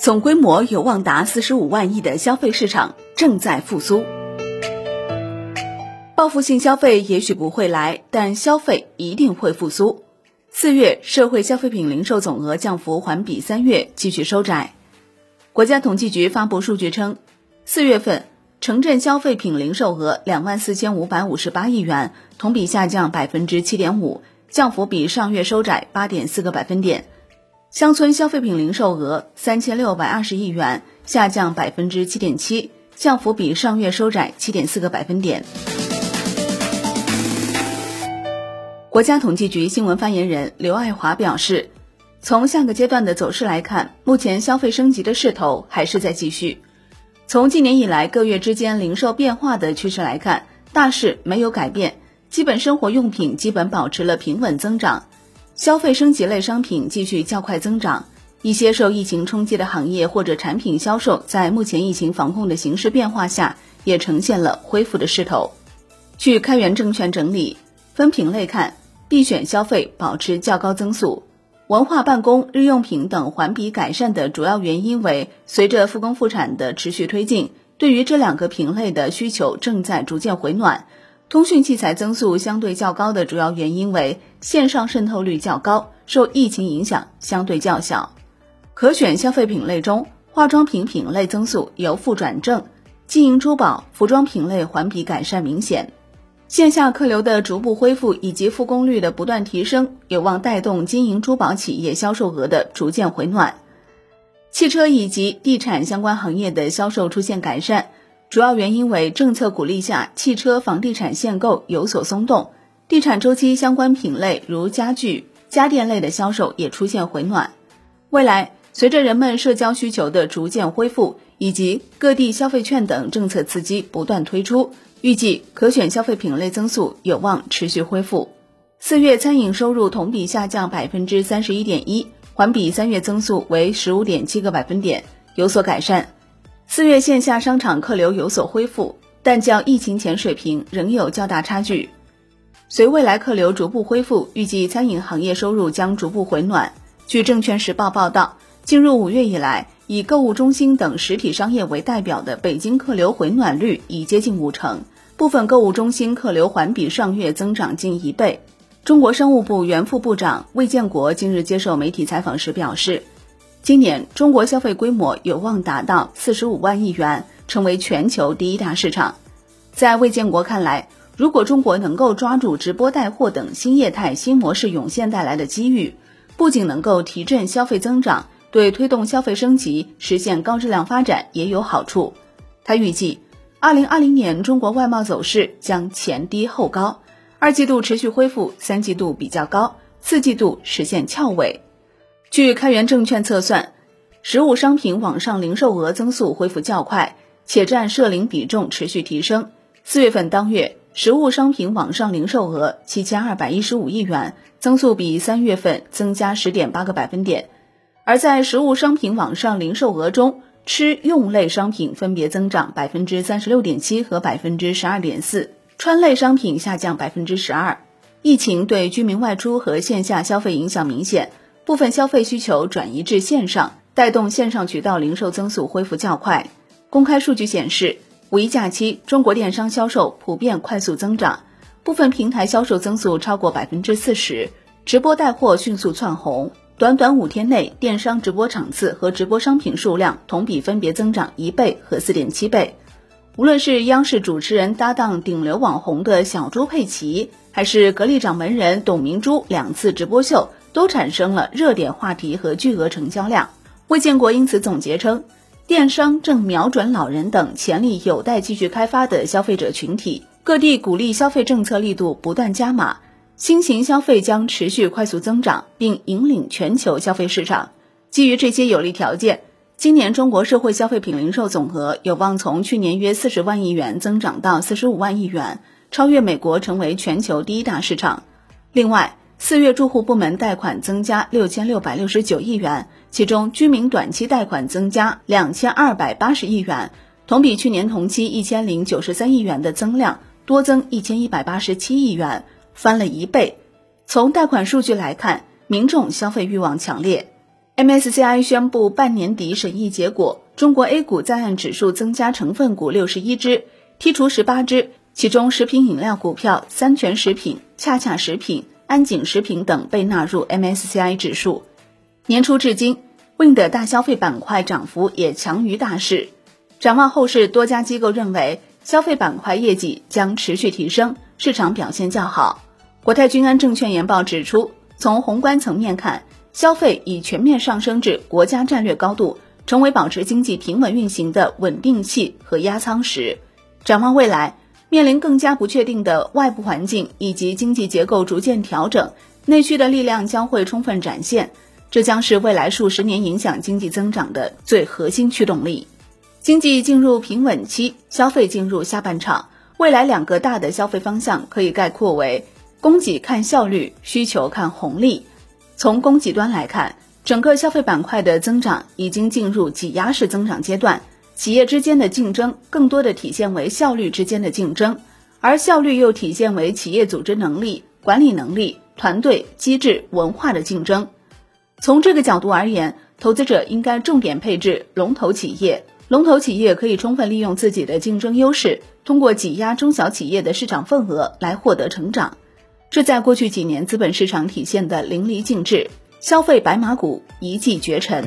总规模有望达四十五万亿的消费市场正在复苏。报复性消费也许不会来，但消费一定会复苏。四月社会消费品零售总额降幅环比三月继续收窄。国家统计局发布数据称，四月份城镇消费品零售额两万四千五百五十八亿元，同比下降百分之七点五，降幅比上月收窄八点四个百分点。乡村消费品零售额三千六百二十亿元，下降百分之七点七，降幅比上月收窄七点四个百分点。国家统计局新闻发言人刘爱华表示，从下个阶段的走势来看，目前消费升级的势头还是在继续。从今年以来各月之间零售变化的趋势来看，大势没有改变，基本生活用品基本保持了平稳增长。消费升级类商品继续较快增长，一些受疫情冲击的行业或者产品销售，在目前疫情防控的形势变化下，也呈现了恢复的势头。据开源证券整理，分品类看，必选消费保持较高增速，文化办公、日用品等环比改善的主要原因为，随着复工复产的持续推进，对于这两个品类的需求正在逐渐回暖。通讯器材增速相对较高的主要原因为线上渗透率较高，受疫情影响相对较小。可选消费品类中，化妆品品类增速由负转正，金银珠宝、服装品类环比改善明显。线下客流的逐步恢复以及复工率的不断提升，有望带动金银珠宝企业销售额的逐渐回暖。汽车以及地产相关行业的销售出现改善。主要原因为政策鼓励下，汽车、房地产限购有所松动，地产周期相关品类如家具、家电类的销售也出现回暖。未来，随着人们社交需求的逐渐恢复，以及各地消费券等政策刺激不断推出，预计可选消费品类增速有望持续恢复。四月餐饮收入同比下降百分之三十一点一，环比三月增速为十五点七个百分点，有所改善。四月线下商场客流有所恢复，但较疫情前水平仍有较大差距。随未来客流逐步恢复，预计餐饮行业收入将逐步回暖。据证券时报报道，进入五月以来，以购物中心等实体商业为代表的北京客流回暖率已接近五成，部分购物中心客流环比上月增长近一倍。中国商务部原副部长魏建国近日接受媒体采访时表示。今年中国消费规模有望达到四十五万亿元，成为全球第一大市场。在魏建国看来，如果中国能够抓住直播带货等新业态新模式涌现带来的机遇，不仅能够提振消费增长，对推动消费升级、实现高质量发展也有好处。他预计，二零二零年中国外贸走势将前低后高，二季度持续恢复，三季度比较高，四季度实现翘尾。据开源证券测算，实物商品网上零售额增速恢复较快，且占社零比重持续提升。四月份当月，实物商品网上零售额七千二百一十五亿元，增速比三月份增加十点八个百分点。而在实物商品网上零售额中，吃用类商品分别增长百分之三十六点七和百分之十二点四，穿类商品下降百分之十二。疫情对居民外出和线下消费影响明显。部分消费需求转移至线上，带动线上渠道零售增速恢复较快。公开数据显示，五一假期中国电商销售普遍快速增长，部分平台销售增速超过百分之四十，直播带货迅速窜红。短短五天内，电商直播场次和直播商品数量同比分别增长一倍和四点七倍。无论是央视主持人搭档顶流网红的小猪佩奇，还是格力掌门人董明珠两次直播秀。都产生了热点话题和巨额成交量。魏建国因此总结称，电商正瞄准老人等潜力有待继续开发的消费者群体，各地鼓励消费政策力度不断加码，新型消费将持续快速增长，并引领全球消费市场。基于这些有利条件，今年中国社会消费品零售总额有望从去年约四十万亿元增长到四十五万亿元，超越美国成为全球第一大市场。另外，四月住户部门贷款增加六千六百六十九亿元，其中居民短期贷款增加两千二百八十亿元，同比去年同期一千零九十三亿元的增量多增一千一百八十七亿元，翻了一倍。从贷款数据来看，民众消费欲望强烈。MSCI 宣布半年底审议结果，中国 A 股在岸指数增加成分股六十一只，剔除十八只，其中食品饮料股票三全食品、恰恰食品、安井食品等被纳入 MSCI 指数。年初至今，Wind 大消费板块涨幅也强于大市。展望后市，多家机构认为消费板块业绩将持续提升，市场表现较好。国泰君安证券研报指出，从宏观层面看，消费已全面上升至国家战略高度，成为保持经济平稳运行的稳定器和压舱石。展望未来，面临更加不确定的外部环境以及经济结构逐渐调整，内需的力量将会充分展现，这将是未来数十年影响经济增长的最核心驱动力。经济进入平稳期，消费进入下半场，未来两个大的消费方向可以概括为。供给看效率，需求看红利。从供给端来看，整个消费板块的增长已经进入挤压式增长阶段，企业之间的竞争更多的体现为效率之间的竞争，而效率又体现为企业组织能力、管理能力、团队机制、文化的竞争。从这个角度而言，投资者应该重点配置龙头企业，龙头企业可以充分利用自己的竞争优势，通过挤压中小企业的市场份额来获得成长。这在过去几年资本市场体现的淋漓尽致，消费白马股一骑绝尘。